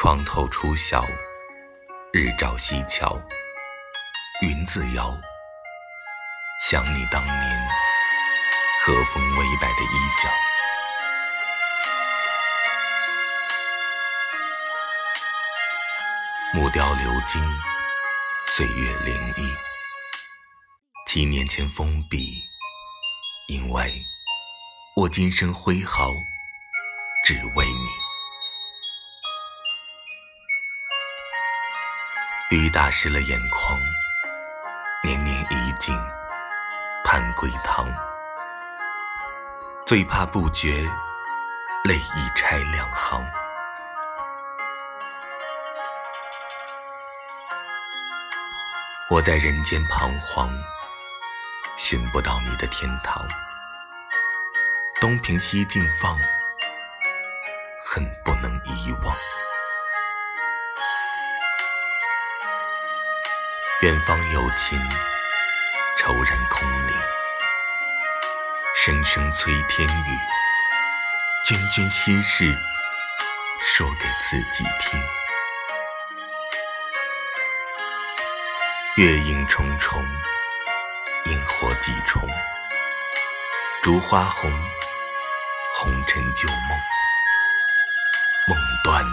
窗头初晓，日照西桥，云自摇。想你当年和风微摆的衣角，木雕流金，岁月灵异。七年前封笔，因为我今生挥毫，只为你。雨打湿了眼眶，年年已尽盼归堂。最怕不觉泪已拆两行。我在人间彷徨，寻不到你的天堂。东瓶西镜放，恨不能遗忘。远方有情，愁然空灵。声声催天雨，涓涓心事，说给自己听。月影重重，萤火几重。烛花红，红尘旧梦。梦断